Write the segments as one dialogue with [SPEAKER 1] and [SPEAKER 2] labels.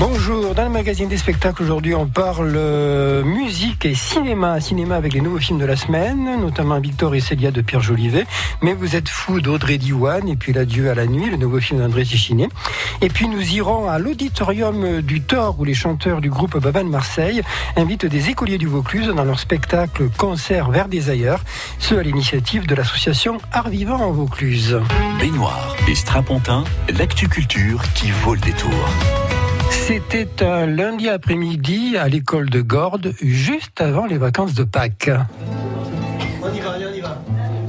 [SPEAKER 1] Bonjour, dans le magazine des spectacles aujourd'hui on parle euh, musique et cinéma, cinéma avec les nouveaux films de la semaine, notamment Victor et Célia de Pierre Jolivet, mais vous êtes fou d'Audrey Diwan et puis l'adieu à la nuit, le nouveau film d'André Tichiné. Et puis nous irons à l'auditorium du Thor où les chanteurs du groupe Baban Marseille invitent des écoliers du Vaucluse dans leur spectacle concert vers des ailleurs, ce à l'initiative de l'association Art Vivant en Vaucluse.
[SPEAKER 2] Baignoire et Strapontin, l'actu culture qui vaut le détour.
[SPEAKER 1] C'était un lundi après-midi à l'école de Gordes, juste avant les vacances de Pâques.
[SPEAKER 3] On y va, on y va.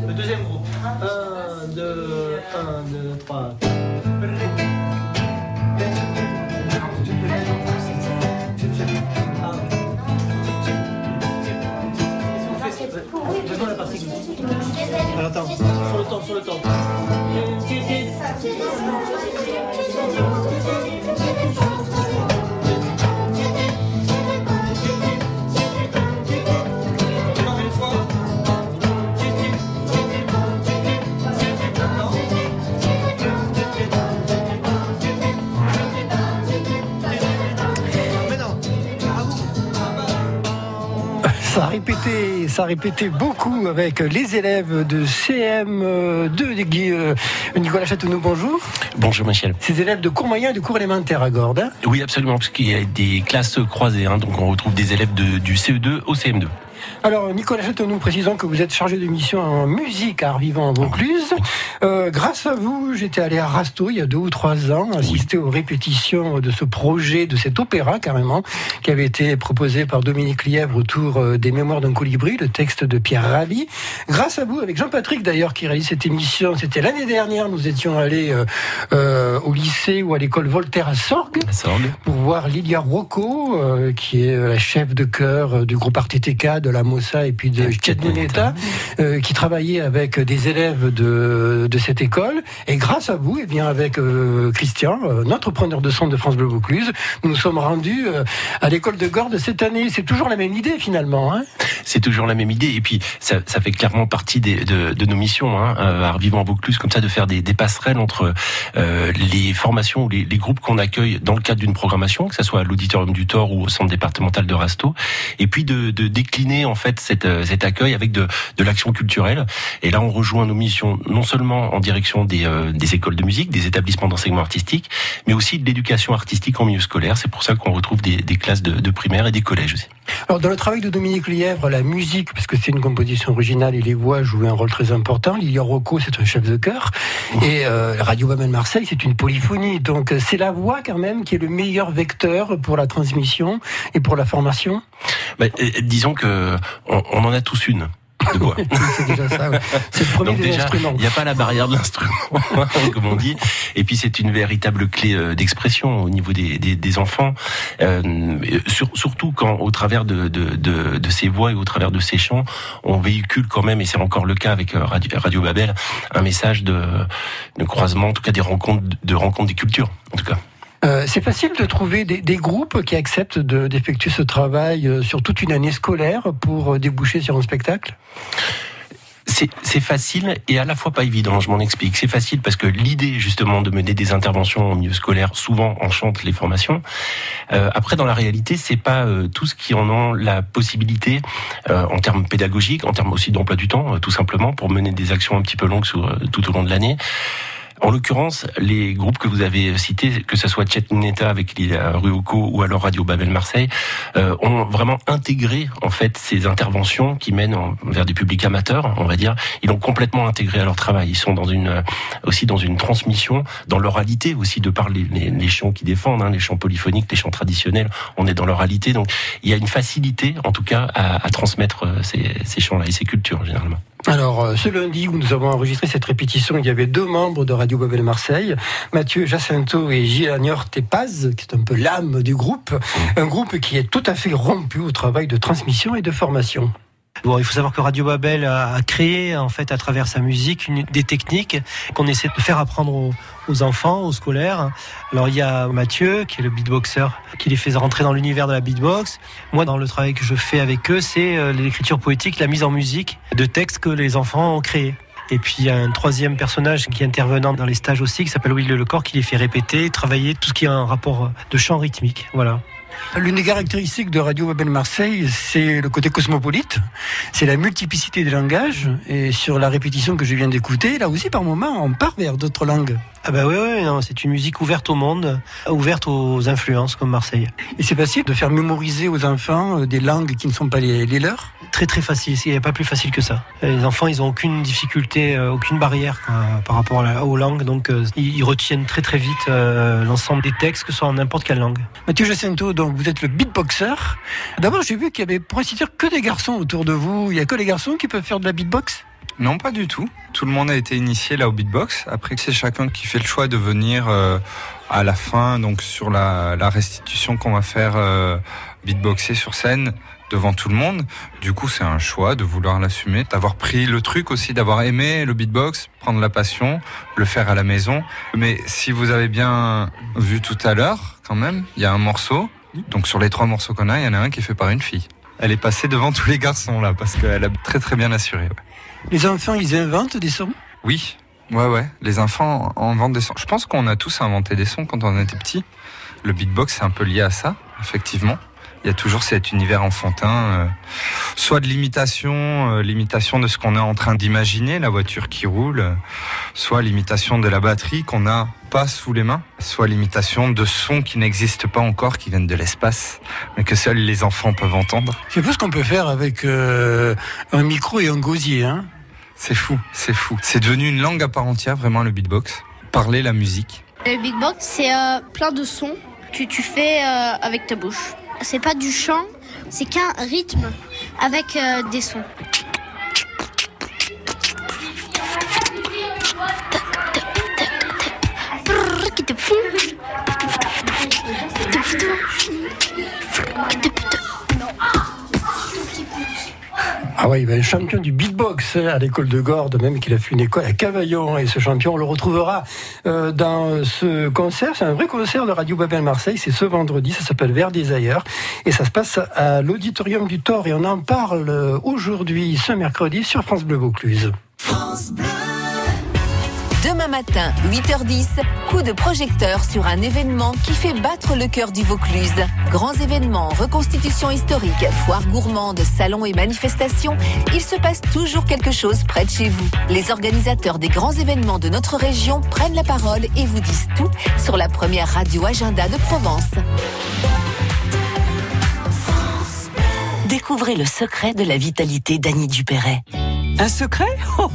[SPEAKER 3] Le deuxième groupe. 1, 2, 1, 2, 3. Alors attends, sur le temps, sur le temps.
[SPEAKER 1] Ça répété beaucoup avec les élèves de CM2 de euh, Nicolas Châteauneau, bonjour.
[SPEAKER 4] Bonjour Michel.
[SPEAKER 1] Ces élèves de cours moyen et de cours élémentaire à Gordes. hein.
[SPEAKER 4] Oui, absolument, parce qu'il y a des classes croisées, hein, donc on retrouve des élèves de- du CE2 au CM2.
[SPEAKER 1] Alors, Nicolas Châteauneau, précisons que vous êtes chargé de mission en musique à Art Vivant en Vaucluse. Euh, grâce à vous, j'étais allé à Rasto il y a deux ou trois ans, assister aux répétitions de ce projet, de cet opéra carrément, qui avait été proposé par Dominique Lièvre autour euh, des Mémoires d'un colibri, le texte de Pierre Rabhi. Grâce à vous, avec Jean-Patrick d'ailleurs, qui réalise cette émission, c'était l'année dernière, nous étions allés euh, euh, au lycée ou à l'école Voltaire à Sorgue
[SPEAKER 4] Ça semble.
[SPEAKER 1] pour voir Lilia Rocco, euh, qui est la chef de chœur euh, du groupe RTTK, de la Mossa et puis de
[SPEAKER 4] Et
[SPEAKER 1] Chetnoneta, euh, qui travaillait avec des élèves de, de cette école. Et grâce à vous, et bien avec euh, Christian, euh, notre preneur de son de France Bleu Vaucluse, nous nous sommes rendus euh, à l'école de Gordes cette année. C'est toujours la même idée finalement. Hein
[SPEAKER 4] C'est toujours la même idée, et puis ça, ça fait clairement partie des- de, de nos missions, hein, à Vivant en Vaucluse, comme ça, de faire des, des passerelles entre euh, les formations ou les, les groupes qu'on accueille dans le cadre d'une programmation, que ce soit à l'auditorium du Thor ou au centre départemental de Rasto, et puis de, de décliner en fait cette, euh, cet accueil avec de, l'action culturelle. Et là, on rejoint nos missions non seulement en direction des, euh, des écoles de musique, des établissements d'enseignement artistique, mais aussi de l'éducation artistique en milieu scolaire. C'est pour ça qu'on retrouve des, des classes de, de primaire et des collèges aussi.
[SPEAKER 1] Alors, dans le travail de Dominique Lièvre, la musique, parce que c'est une composition originale et les voix jouent un rôle très important. Lilia Rocco, c'est un chef de chœur. Et euh, Radio Babel Marseille, c'est une polyphonie. Donc, euh, c'est la voix quand même qui est le meilleur vecteur pour la transmission et pour la formation?
[SPEAKER 4] Bah, disons que on, on en a tous une. De voix.
[SPEAKER 1] c'est déjà ça. ouais. C'est le premier
[SPEAKER 4] Donc
[SPEAKER 1] des
[SPEAKER 4] déjà, il n'y a pas la barrière de l'instrument, comme on dit. Et puis c'est une véritable clé euh, d'expression au niveau des, des, des enfants, Euh, sur- surtout quand au travers de, de, de, de ces voix et au travers de ces chants, on véhicule quand même, et c'est encore le cas avec euh, Radio, Radio Babel, un message de, de croisement, en tout cas des rencontres, de rencontres des cultures, en tout cas.
[SPEAKER 1] Euh, c'est facile de trouver des, groupes qui acceptent de- d'effectuer ce travail euh, sur toute une année scolaire pour euh, déboucher sur un spectacle?
[SPEAKER 4] C'est facile et à la fois pas évident, je m'en explique. C'est facile parce que l'idée justement de mener des interventions au milieu scolaire souvent enchante les formations. Après dans la réalité, c'est pas tous qui en ont la possibilité en termes pédagogiques, en termes aussi d'emploi du temps, tout simplement pour mener des actions un petit peu longues tout au long de l'année. En l'occurrence, les groupes que vous avez cités, que ce soit Chetneta avec euh, Ruoco ou alors Radio Babel Marseille, euh, ont vraiment intégré en fait ces interventions qui mènent en- vers des publics amateurs, on va dire. Ils l'ont complètement intégré à leur travail. Ils sont dans une euh, aussi dans une transmission, dans l'oralité aussi de par les, les, les chants qu'ils défendent, hein, les chants polyphoniques, les chants traditionnels. On est dans l'oralité, donc il y a une facilité en tout cas à, à transmettre euh, ces, ces chants-là et ces cultures généralement.
[SPEAKER 1] Alors, euh, ce lundi où nous avons enregistré cette répétition, il y avait deux membres de Radio Babel Marseille, Mathieu Jacinto et Gilanior Tepaz, qui est un peu l'âme du groupe, un groupe qui est tout à fait rompu au travail de transmission et de formation.
[SPEAKER 3] Bon, il faut savoir que Radio Babel a créé, en fait, à travers sa musique, une, des techniques qu'on essaie de faire apprendre aux, aux enfants, aux scolaires. Alors, il y a Mathieu, qui est le beatboxer, qui les fait rentrer dans l'univers de la beatbox. Moi, dans le travail que je fais avec eux, c'est euh, l'écriture poétique, la mise en musique de textes que les enfants ont créés. Et puis il y a un troisième personnage qui est intervenant dans les stages aussi, qui s'appelle Will Lecor, qui les fait répéter, travailler tout ce qui a un rapport de chant rythmique. Voilà.
[SPEAKER 1] L'une des caractéristiques de Radio Babel Marseille, c'est le côté cosmopolite, c'est la multiplicité des langages. Et sur la répétition que je viens d'écouter, là aussi, par moment, on part vers d'autres langues.
[SPEAKER 3] Ah bah oui, oui c'est une musique ouverte au monde, ouverte aux influences comme Marseille.
[SPEAKER 1] Et c'est facile de faire mémoriser aux enfants euh, des langues qui ne sont pas les, leurs?
[SPEAKER 3] Très très facile, il n'y a pas plus facile que ça. Les enfants, ils n'ont aucune difficulté, euh, aucune barrière par rapport aux langues, donc euh, ils retiennent très très vite l'ensemble des textes, que ce soit en n'importe quelle langue.
[SPEAKER 1] Mathieu Jacinto, donc vous êtes le beatboxer. D'abord, j'ai vu qu'il y avait, pour ainsi dire, que des garçons autour de vous. Il n'y a que les garçons qui peuvent faire de la beatbox?
[SPEAKER 5] Non, pas du tout. Tout le monde a été initié là au beatbox. Après, c'est chacun qui fait le choix de venir euh, à la fin, donc sur la, restitution qu'on va faire euh, beatboxer sur scène devant tout le monde. Du coup, c'est un choix de vouloir l'assumer, d'avoir pris le truc aussi, d'avoir aimé le beatbox, prendre la passion, le faire à la maison. Mais si vous avez bien vu tout à l'heure, quand même, il y a un morceau. Donc sur les trois morceaux qu'on a, il y en a un qui est fait par une fille. Elle est passée devant tous les garçons là parce qu'elle a très très bien assuré.
[SPEAKER 1] Les enfants, ils inventent des sons?
[SPEAKER 5] Oui, ouais, ouais. Les enfants inventent des sons. Je pense qu'on a tous inventé des sons quand on était petit. Le beatbox, c'est un peu lié à ça, effectivement. Il y a toujours cet univers enfantin, euh, soit de l'imitation, euh, l'imitation de ce qu'on est en train d'imaginer, la voiture qui roule, soit l'imitation de la batterie qu'on n'a pas sous les mains, soit l'imitation de sons qui n'existent pas encore, qui viennent de l'espace, mais que seuls les enfants peuvent entendre.
[SPEAKER 1] C'est peu ce qu'on peut faire avec euh, un micro et un gosier, hein?
[SPEAKER 5] C'est fou, c'est fou. C'est devenu une langue à part entière, vraiment, le beatbox. Parler la musique.
[SPEAKER 6] Le beatbox, c'est euh, plein de sons que tu fais euh, avec ta bouche. C'est pas du chant, c'est qu'un rythme avec euh, des sons.
[SPEAKER 1] Ah oui, un champion du beatbox à l'école de Gordes, même qu'il a fait une école à Cavaillon. Et ce champion, on le retrouvera euh, dans ce concert. C'est un vrai concert de Radio Babel Marseille. C'est ce vendredi. Ça s'appelle Vers des ailleurs. Et ça se passe à l'auditorium du Thor. Et on en parle aujourd'hui, ce mercredi, sur France Bleu Vaucluse. France Bleu.
[SPEAKER 7] Matin, 8h10, coup de projecteur sur un événement qui fait battre le cœur du Vaucluse. Grands événements, reconstitution historique, foire gourmande, salons et manifestations, il se passe toujours quelque chose près de chez vous. Les organisateurs des grands événements de notre région prennent la parole et vous disent tout sur la première radio agenda de Provence. Découvrez le secret de la vitalité d'Annie Dupéret.
[SPEAKER 8] Un secret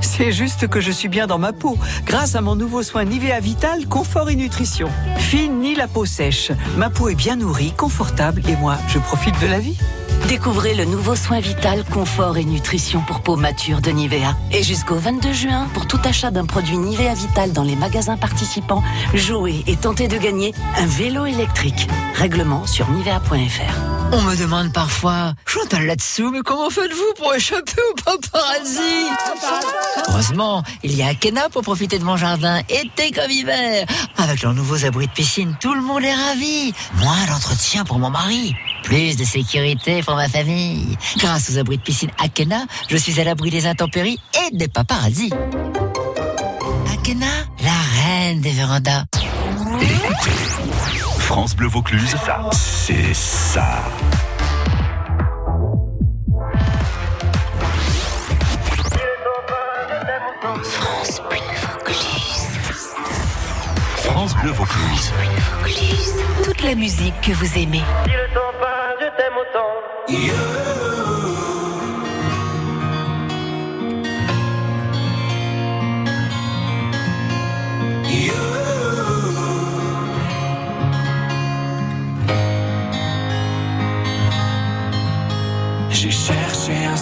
[SPEAKER 8] C'est juste que je suis bien dans ma peau, grâce à mon nouveau soin Nivea Vital Confort et Nutrition. Fine ni la peau sèche. Ma peau est bien nourrie, confortable et moi, je profite de la vie.
[SPEAKER 7] Découvrez le nouveau soin vital, confort et nutrition pour peau mature de Nivea. Et jusqu'au 22 juin, pour tout achat d'un produit Nivea Vital dans les magasins participants, jouez et tentez de gagner un vélo électrique. Règlement sur nivea.fr.
[SPEAKER 9] On me demande parfois, Chantal là-dessous, mais comment faites-vous pour échapper au paparazzi? Heureusement, il y a Akena pour profiter de mon jardin, été comme hiver. Avec leurs nouveaux abris de piscine, tout le monde est ravi. Moins d'entretien pour mon mari. Plus de sécurité pour ma famille. Grâce aux abris de piscine Akena, je suis à l'abri des intempéries et des paparazzi. Akena, la reine des vérandas.
[SPEAKER 2] France Bleu Vaucluse, c'est ça.
[SPEAKER 7] France Bleu Vaucluse.
[SPEAKER 2] France Bleu Vaucluse.
[SPEAKER 7] Toute la musique que vous aimez.
[SPEAKER 10] J'ai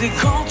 [SPEAKER 1] c'est quand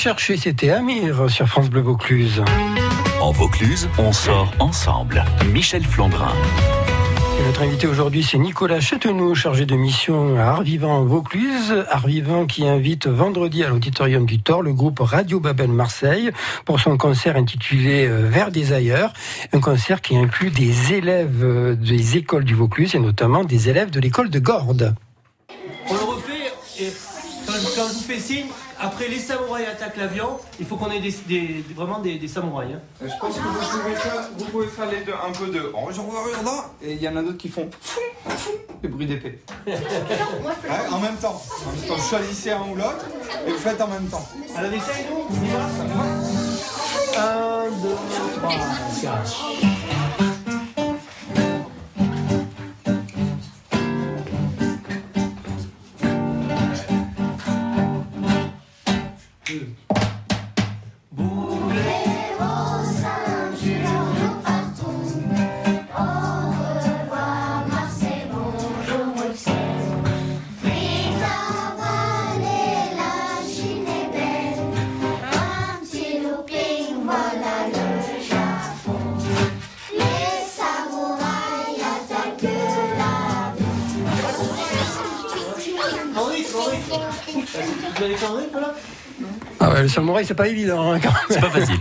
[SPEAKER 1] chercher, c'était Amir sur France Bleu Vaucluse.
[SPEAKER 2] En Vaucluse, on sort ensemble. Michel Flandrin.
[SPEAKER 1] Et notre invité aujourd'hui, c'est Nicolas Châtenoux, chargé de mission à Art Vivant Vaucluse. Art Vivant qui invite vendredi à l'auditorium du Thor le groupe Radio Babel Marseille pour son concert intitulé euh, Vers des ailleurs. Un concert qui inclut des élèves euh, des écoles du Vaucluse et notamment des élèves de l'école de Gordes.
[SPEAKER 3] On le refait et signe, après les samouraïs attaquent l'avion, il faut qu'on ait des, vraiment des, samouraïs. Hein.
[SPEAKER 5] Euh, je pense que vous pouvez faire, les deux, un peu de. Et il y en a d'autres qui font. foum, foum Le bruit d'épée. En même temps. En même temps, vous choisissez un ou l'autre et vous faites en même temps.
[SPEAKER 3] Alors, essaye nous, on y
[SPEAKER 1] C'est pas évident. hein.
[SPEAKER 4] C'est pas facile.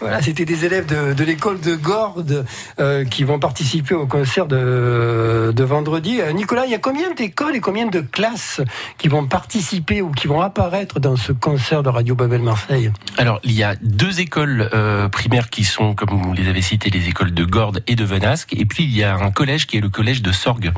[SPEAKER 1] Voilà, c'était des élèves de, l'école de Gordes euh, qui vont participer au concert de, vendredi. Euh, Nicolas, il y a combien d'écoles et combien de classes qui vont participer ou qui vont apparaître dans ce concert de Radio Babel Marseille?
[SPEAKER 4] Alors, il y a deux écoles euh, primaires qui sont, comme vous les avez citées, les écoles de Gordes et de Venasque. Et puis, il y a un collège qui est le collège de Sorgues.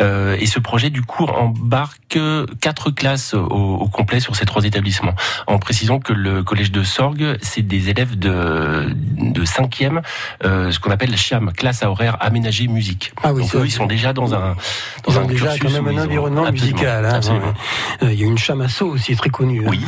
[SPEAKER 4] Euh, et ce projet, du coup, embarque quatre classes au, au complet sur ces trois établissements. En précisant que le collège de Sorgues, c'est des élèves de, de cinquième, euh, ce qu'on appelle CHAM, classe à horaire aménagée musique.
[SPEAKER 1] Ah oui,
[SPEAKER 4] Donc, eux, ils sont déjà dans un, dans
[SPEAKER 1] Ils
[SPEAKER 4] un
[SPEAKER 1] ont déjà
[SPEAKER 4] cursus
[SPEAKER 1] quand même
[SPEAKER 4] où
[SPEAKER 1] un
[SPEAKER 4] ils ont-
[SPEAKER 1] environnement musical. hein. Euh, Il y a une chamasso aussi très connue. hein.
[SPEAKER 4] Oui,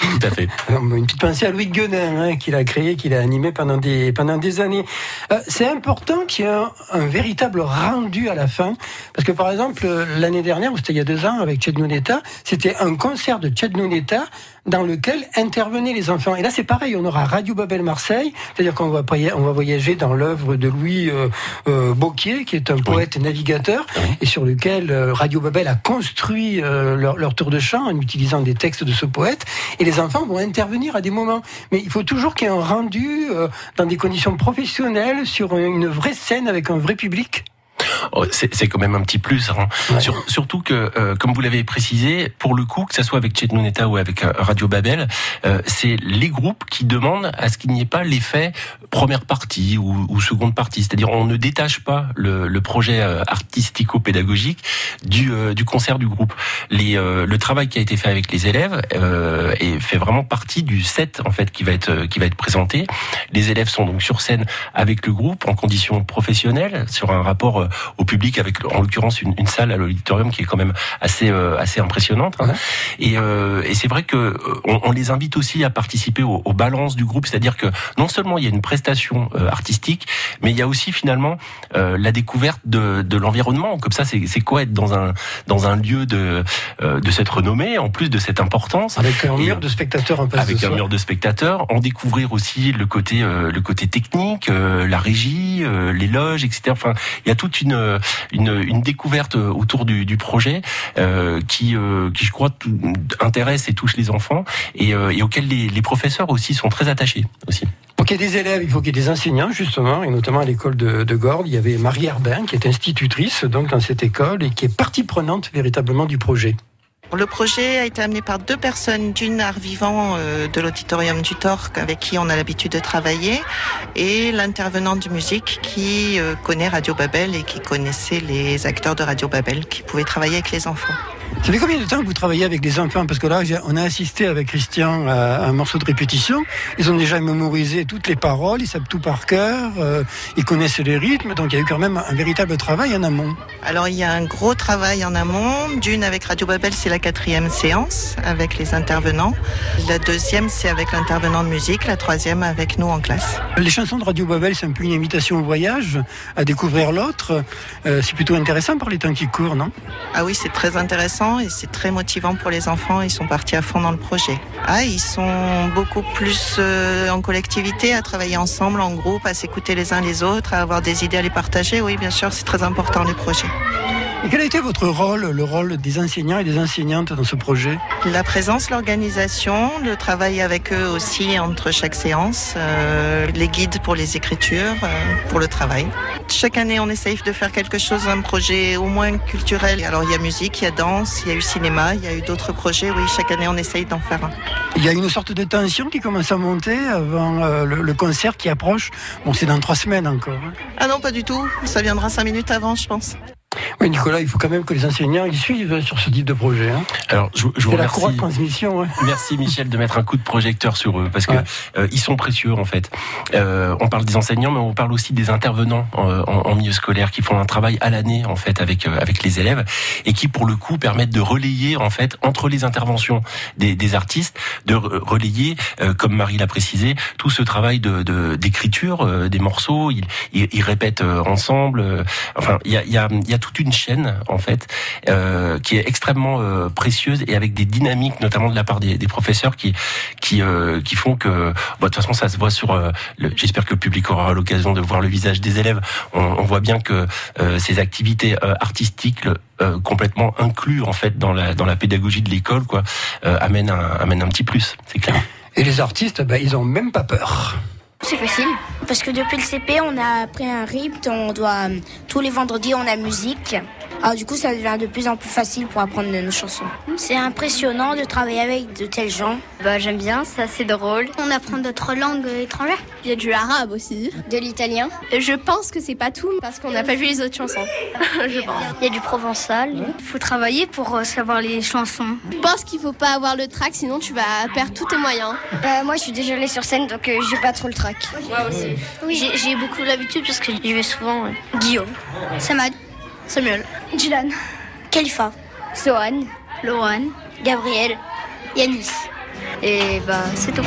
[SPEAKER 4] tout à fait.
[SPEAKER 1] Une petite pensée à Louis Guenin, hein, qu'il a créé, qu'il a animé pendant des, pendant des années. Euh, c'est important qu'il y ait un, un véritable rendu à la fin. Parce que, par exemple, euh, l'année dernière, ou c'était il y a deux ans, avec Chad Nuneta, c'était un concert de Chad Nuneta dans lequel intervenaient les enfants. Et là, c'est pareil, on aura Radio Babel Marseille, c'est-à-dire qu'on va, on va voyager dans l'œuvre de Louis euh, euh, Beauquier, qui est un poète navigateur, et sur lequel euh, Radio Babel a construit euh, leur, leur tour de chant en utilisant des textes de ce poète. Et les enfants vont intervenir à des moments. Mais il faut toujours qu'il y ait un rendu euh, dans des conditions professionnelles, sur une vraie scène avec un vrai public.
[SPEAKER 4] Oh, c'est quand même un petit plus. hein.
[SPEAKER 1] Ouais.
[SPEAKER 4] Sur- surtout que, euh, comme vous l'avez précisé, pour le coup, que ça soit avec Chet Nuneta ou avec euh, Radio Babel, euh, c'est les groupes qui demandent à ce qu'il n'y ait pas l'effet première partie ou, ou seconde partie. C'est-à-dire, on ne détache pas le, le projet euh, artistico-pédagogique du, euh, du concert du groupe. Les, euh, le travail qui a été fait avec les élèves euh, et fait vraiment partie du set en fait qui va être euh, qui va être présenté. Les élèves sont donc sur scène avec le groupe en conditions professionnelles sur un rapport euh, au public avec en l'occurrence une, une salle à l'auditorium qui est quand même assez euh, assez impressionnante. hein. Et, euh, et c'est vrai que euh, on, on les invite aussi à participer aux, aux balances du groupe, c'est-à-dire que non seulement il y a une prestation euh, artistique, mais il y a aussi finalement euh, la découverte de, de l'environnement. Comme ça, c'est c'est quoi être dans un dans un lieu de euh, de cette renommée, en plus de cette importance
[SPEAKER 1] Avec un mur de spectateurs face
[SPEAKER 4] avec un mur de spectateurs, en découvrir aussi le côté euh, le côté technique, euh, la régie, euh, les loges, etc. Enfin, il y a toute une une, une découverte autour du, projet euh, qui euh, qui je crois intéresse et touche les enfants et, euh, auquel les, professeurs aussi sont très attachés aussi.
[SPEAKER 1] Pour qu'il y ait des élèves, il faut qu'il y ait des enseignants, justement, et notamment à l'école de, de Gordes, il y avait Marie Herbin, qui est institutrice donc dans cette école et qui est partie prenante véritablement du projet.
[SPEAKER 11] Le projet a été amené par deux personnes, d'une art vivant euh, de l'auditorium du Torc avec qui on a l'habitude de travailler et l'intervenant de musique qui euh, connaît Radio Babel et qui connaissait les acteurs de Radio Babel qui pouvaient travailler avec les enfants.
[SPEAKER 1] Ça fait combien de temps que vous travaillez avec les enfants? Parce que là, on a assisté avec Christian à un morceau de répétition. Ils ont déjà mémorisé toutes les paroles, ils savent tout par cœur, euh, ils connaissent les rythmes, donc il y a eu quand même un véritable travail en amont.
[SPEAKER 11] Alors il y a un gros travail en amont, d'une avec Radio Babel, c'est la quatrième séance avec les intervenants. La deuxième, c'est avec l'intervenant de musique. La troisième, avec nous en classe.
[SPEAKER 1] Les chansons de Radio Babel, c'est un peu une invitation au voyage, à découvrir l'autre. Euh, c'est plutôt intéressant par les temps qui courent, non?
[SPEAKER 11] Ah oui, c'est très intéressant et c'est très motivant pour les enfants. Ils sont partis à fond dans le projet. Ah, ils sont beaucoup plus euh, en collectivité, à travailler ensemble, en groupe, à s'écouter les uns les autres, à avoir des idées à les partager. Oui, bien sûr, c'est très important les projets.
[SPEAKER 1] Et quel a été votre rôle, le rôle des enseignants et des enseignantes dans ce projet?
[SPEAKER 11] La présence, l'organisation, le travail avec eux aussi entre chaque séance, euh, les guides pour les écritures, euh, pour le travail. Chaque année, on essaye de faire quelque chose, un projet au moins culturel. Alors, il y a musique, il y a danse, il y a eu cinéma, il y a eu d'autres projets. Oui, chaque année, on essaye d'en faire un.
[SPEAKER 1] Il y a une sorte de tension qui commence à monter avant euh, le, le concert qui approche. Bon, c'est dans trois semaines encore. hein.
[SPEAKER 11] Ah non, pas du tout. Ça viendra cinq minutes avant, je pense.
[SPEAKER 1] Oui, Nicolas, il faut quand même que les enseignants ils suivent sur ce type de projet. Hein.
[SPEAKER 4] Alors, je, je vous
[SPEAKER 1] C'est la
[SPEAKER 4] remercie.
[SPEAKER 1] courroie de transmission. hein.
[SPEAKER 4] Merci Michel de mettre un coup de projecteur sur eux parce que
[SPEAKER 1] Ouais.
[SPEAKER 4] euh, ils sont précieux en fait. Euh, on parle des enseignants, mais on parle aussi des intervenants euh, en, en milieu scolaire qui font un travail à l'année en fait avec euh, avec les élèves et qui pour le coup permettent de relayer en fait entre les interventions des, des artistes, de re- relayer euh, comme Marie l'a précisé tout ce travail de de- d'écriture euh, des morceaux. Ils, ils, ils répètent euh, ensemble. euh, enfin, il y a il y a il y a toute une chaîne en fait euh, qui est extrêmement euh, précieuse et avec des dynamiques, notamment de la part des, professeurs, qui qui euh, qui font que, bon, de toute façon, ça se voit sur. J'espère que le public aura l'occasion de voir le visage des élèves. On, voit bien que ces activités artistiques complètement inclus en fait dans la dans la pédagogie de l'école, quoi, amènent un amènent un petit plus, c'est clair.
[SPEAKER 1] Et les artistes, ben, ils ont même pas peur.
[SPEAKER 6] C'est facile. Parce que depuis le CP, on a appris un rythme. On doit, tous les vendredis, on a musique. Alors du coup, ça devient de plus en plus facile pour apprendre nos chansons. C'est impressionnant de travailler avec de tels gens.
[SPEAKER 12] Bah, j'aime bien, c'est assez drôle.
[SPEAKER 6] On apprend d'autres langues étrangères.
[SPEAKER 12] Il y a du arabe aussi.
[SPEAKER 6] De l'italien.
[SPEAKER 12] Je pense que c'est pas tout parce qu'on n'a pas vu les autres chansons. je pense.
[SPEAKER 6] Il y a du provençal.
[SPEAKER 12] Il faut travailler pour euh, savoir les chansons. Je pense qu'il faut pas avoir le trac, sinon tu vas perdre tous tes moyens.
[SPEAKER 6] Euh, moi, je suis déjà allée sur scène, donc euh, j'ai pas trop le trac.
[SPEAKER 12] Moi aussi.
[SPEAKER 6] Oui.
[SPEAKER 12] J'ai beaucoup l'habitude parce que j'y vais souvent.
[SPEAKER 6] Guillaume. Samad.
[SPEAKER 12] Samuel.
[SPEAKER 6] Dylan. Khalifa. Sohan.
[SPEAKER 12] Laurent.
[SPEAKER 6] Gabriel. Yanis.
[SPEAKER 12] Et bah, c'est tout.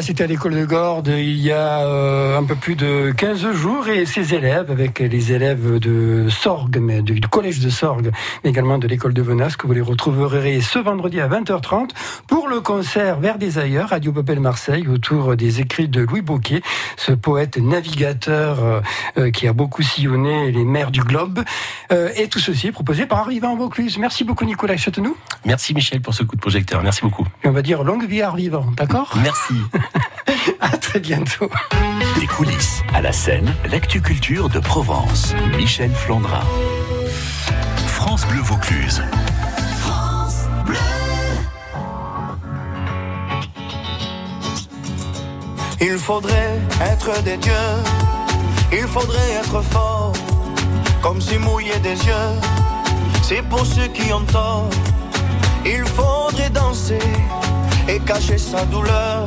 [SPEAKER 1] Voilà, c'était à l'école de Gordes il y a euh, un peu plus de 15 jours et ses élèves, avec les élèves de Sorgue, mais du collège de Sorgue, mais également de l'école de Venas, que vous les retrouverez ce vendredi à 20h30 pour le concert Vers des ailleurs, Radio Popel Marseille, autour des écrits de Louis Bocquet, ce poète navigateur euh, qui a beaucoup sillonné les mers du globe. Euh, et tout ceci est proposé par Arrivant Vaucluse. Merci beaucoup Nicolas Châteauneau.
[SPEAKER 4] Merci Michel pour ce coup de projecteur. Merci beaucoup.
[SPEAKER 1] Et on va dire longue vie à Arrivant, d'accord?
[SPEAKER 4] Merci.
[SPEAKER 1] À très bientôt.
[SPEAKER 2] Des coulisses à la scène, l'actu culture de Provence. Michel Flandrin. France Bleu Vaucluse.
[SPEAKER 13] Il faudrait être des dieux, il faudrait être fort, comme si mouiller des yeux, c'est pour ceux qui ont tort. Il faudrait danser et cacher sa douleur,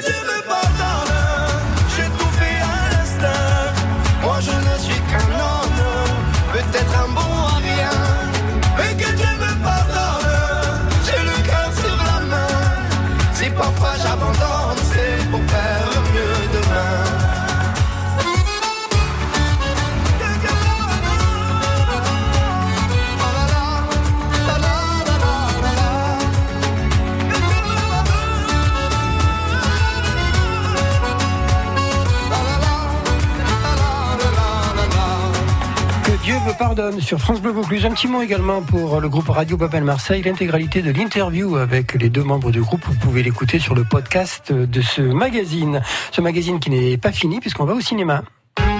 [SPEAKER 13] Pardonne sur
[SPEAKER 1] France Bleu Vaucluse. Un petit mot également pour le groupe Radio Babel Marseille. L'intégralité de l'interview avec les deux membres du groupe, vous pouvez l'écouter sur le podcast de ce magazine. Ce magazine qui n'est pas fini puisqu'on va au cinéma.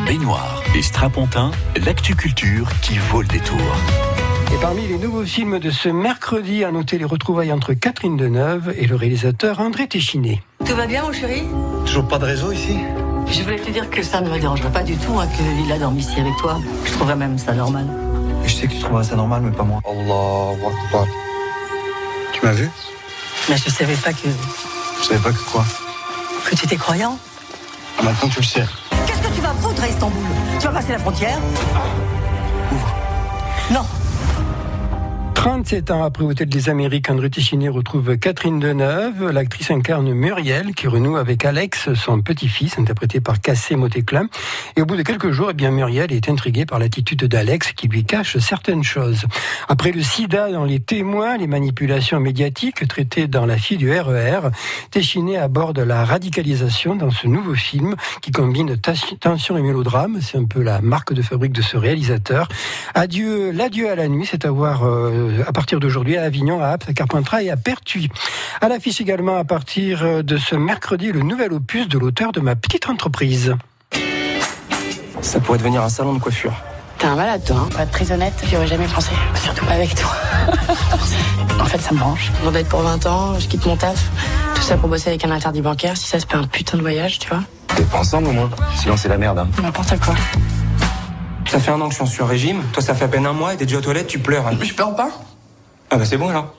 [SPEAKER 2] Baignoire et Strapontin, l'actu culture qui vaut le détour.
[SPEAKER 1] Et parmi les nouveaux films de ce mercredi, à noter les retrouvailles entre Catherine Deneuve et le réalisateur André Téchiné.
[SPEAKER 14] Tout va bien, mon chéri?
[SPEAKER 15] Toujours pas de réseau ici?
[SPEAKER 14] Je voulais te dire que ça ne me dérangerait pas du tout hein, que Lila dorme ici avec toi. Je trouverais même ça normal.
[SPEAKER 15] Et je sais que tu trouveras ça normal, mais pas moi. Allah Akbar. Tu m'as vu?
[SPEAKER 14] Mais je savais pas que,
[SPEAKER 15] Je savais pas que quoi?
[SPEAKER 14] que tu étais croyant.
[SPEAKER 15] Ah, Maintenant tu le sais.
[SPEAKER 14] Qu'est-ce que tu vas foutre à Istanbul? Tu vas passer la frontière? Non.
[SPEAKER 1] 37 ans après Hôtel des Amériques, André Téchiné retrouve Catherine Deneuve. L'actrice incarne Muriel, qui renoue avec Alex, son petit-fils, interprété par Cassé Motéclin. Et au bout de quelques jours, eh bien, Muriel est intriguée par l'attitude d'Alex, qui lui cache certaines choses. Après le sida dans les témoins, les manipulations médiatiques traitées dans La fille du RER, Téchiné aborde la radicalisation dans ce nouveau film qui combine tension et mélodrame. C'est un peu la marque de fabrique de ce réalisateur. Adieu, l'adieu à la nuit, c'est à voir euh, à partir d'aujourd'hui à Avignon, à Apt, à Carpentras et à Pertuis. À l'affiche également à partir euh, de ce mercredi, le nouvel opus de l'auteur de ma petite entreprise.
[SPEAKER 16] Ça pourrait devenir un salon de coiffure.
[SPEAKER 17] T'es un malade, toi. Hein être très honnête, j'y aurais jamais pensé. Surtout pas avec toi. en fait, ça me branche. Avant d'être pour 20 ans, je quitte mon taf. Tout ça pour bosser avec un interdit bancaire. Si ça se fait un putain de voyage, tu vois.
[SPEAKER 16] T'es pas ensemble au moins Sinon c'est la merde. Hein.
[SPEAKER 17] N'importe quoi.
[SPEAKER 16] Ça fait un an que je suis sur régime. Toi ça fait à peine un mois et t'es déjà aux toilettes, tu pleures. hein.
[SPEAKER 17] Mais je pleure pas.
[SPEAKER 16] Ah bah c'est bon alors.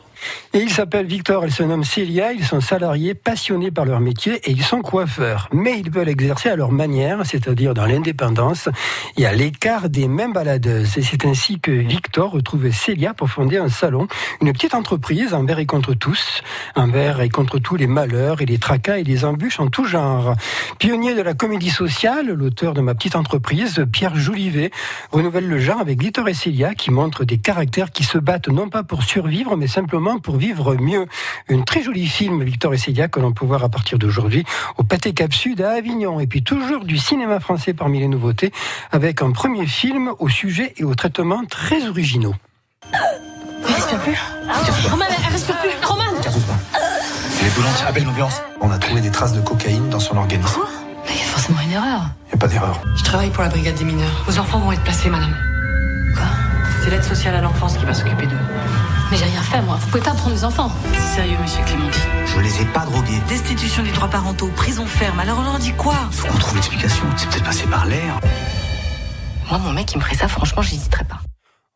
[SPEAKER 1] Et il s'appelle Victor, elle se nomme Célia, ils sont salariés passionnés par leur métier et ils sont coiffeurs. Mais ils veulent exercer à leur manière, c'est-à-dire dans l'indépendance et à l'écart des mêmes baladeuses. Et c'est ainsi que Victor retrouve Célia pour fonder un salon, une petite entreprise envers et contre tous, envers et contre tous les malheurs et les tracas et les embûches en tout genre. Pionnier de la comédie sociale, l'auteur de ma petite entreprise, Pierre Jolivet, renouvelle le genre avec Victor et Célia qui montrent des caractères qui se battent non pas pour survivre mais simplement pour vivre mieux. Un très joli film, Victor et Célia, que l'on peut voir à partir d'aujourd'hui au Pâté Cap Sud à Avignon. Et puis toujours du cinéma français parmi les nouveautés avec un premier film au sujet et au traitement très originaux.
[SPEAKER 17] Elle respire plus. Roman, elle respire plus. Roman
[SPEAKER 15] Elle est brûlante, appelle l'ambulance. On a trouvé des traces de cocaïne dans son organisme.
[SPEAKER 17] Il y a forcément une erreur.
[SPEAKER 15] Y a pas d'erreur.
[SPEAKER 17] Je travaille pour la brigade des mineurs. Vos enfants vont être placés, madame. Quoi? C'est l'aide sociale à l'enfance qui va s'occuper d'eux. Mais j'ai rien fait, moi. Vous pouvez pas prendre les enfants. C'est sérieux, monsieur Clémenti.
[SPEAKER 15] Je les ai pas drogués.
[SPEAKER 14] Destitution des droits parentaux, prison ferme. Alors on leur dit quoi
[SPEAKER 15] Faut qu'on trouve l'explication. C'est peut-être passé par l'air.
[SPEAKER 17] Moi, mon mec, il me ferait ça, franchement, j'hésiterais pas.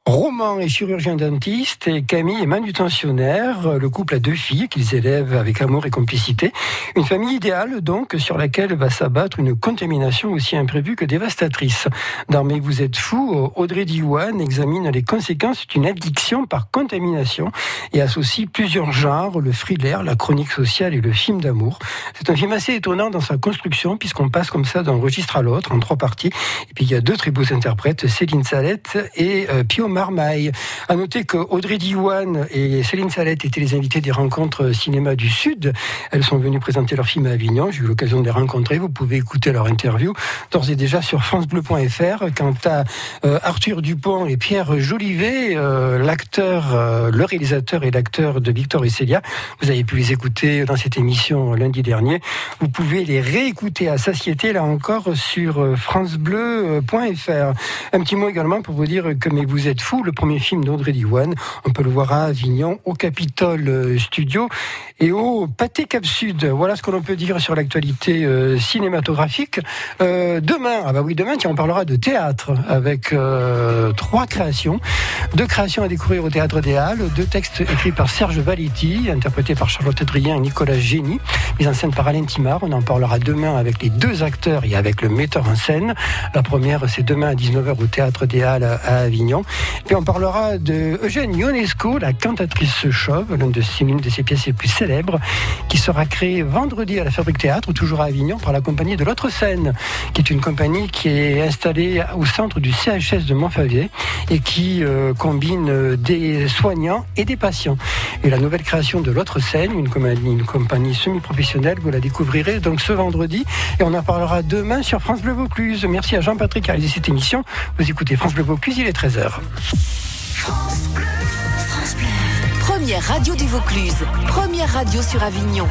[SPEAKER 1] Roman est chirurgien dentiste et Camille est manutentionnaire. Le couple a deux filles qu'ils élèvent avec amour et complicité. Une famille idéale donc sur laquelle va s'abattre une contamination aussi imprévue que dévastatrice. Dans Mais vous êtes fou, Audrey Diwan examine les conséquences d'une addiction par contamination et associe plusieurs genres, le thriller, la chronique sociale et le film d'amour. C'est un film assez étonnant dans sa construction puisqu'on passe comme ça d'un registre à l'autre en trois parties. Et puis il y a deux très beaux interprètes, Céline Salette et euh, Pio Marmaille. À noter que Audrey Diwan et Céline Salette étaient les invités des rencontres cinéma du Sud. Elles sont venues présenter leur film à Avignon. J'ai eu l'occasion de les rencontrer. Vous pouvez écouter leur interview d'ores et déjà sur francebleu.fr. Quant à euh, Arthur Dupont et Pierre Jolivet, euh, l'acteur, euh, le réalisateur et l'acteur de Victor et Célia, vous avez pu les écouter dans cette émission lundi dernier. Vous pouvez les réécouter à satiété, là encore, sur francebleu.fr. Un petit mot également pour vous dire que vous êtes Fou, le premier film d'André Diwan. On peut le voir à Avignon, au Capitole euh, Studio et au Pâté Cap Sud. Voilà ce que l'on peut dire sur l'actualité euh, cinématographique. Euh, demain, ah bah oui, demain, tiens, on parlera de théâtre avec euh, trois créations. Deux créations à découvrir au Théâtre des Halles, deux textes écrits par Serge Valetti, interprétés par Charlotte Adrien et Nicolas Génie, mis en scène par Alain Timard. On en parlera demain avec les deux acteurs et avec le metteur en scène. La première, c'est demain à 19h au Théâtre des Halles à Avignon. Puis on parlera de Eugène Ionesco, la cantatrice chauve, l'une de, de ses pièces les plus célèbres, qui sera créée vendredi à la Fabrique Théâtre, toujours à Avignon, par la compagnie de l'autre scène, qui est une compagnie qui est installée au centre du CHS de Montfavier et qui euh, combine euh, des soignants et des patients. Et la nouvelle création de l'autre scène, une compagnie, une compagnie semi-professionnelle, vous la découvrirez donc ce vendredi et on en parlera demain sur France Bleu Vaucluse. Merci à Jean-Patrick qui a réalisé cette émission. Vous écoutez France Bleu Vaucluse, il est 13h.
[SPEAKER 7] Première radio du Vaucluse. Première radio sur Avignon.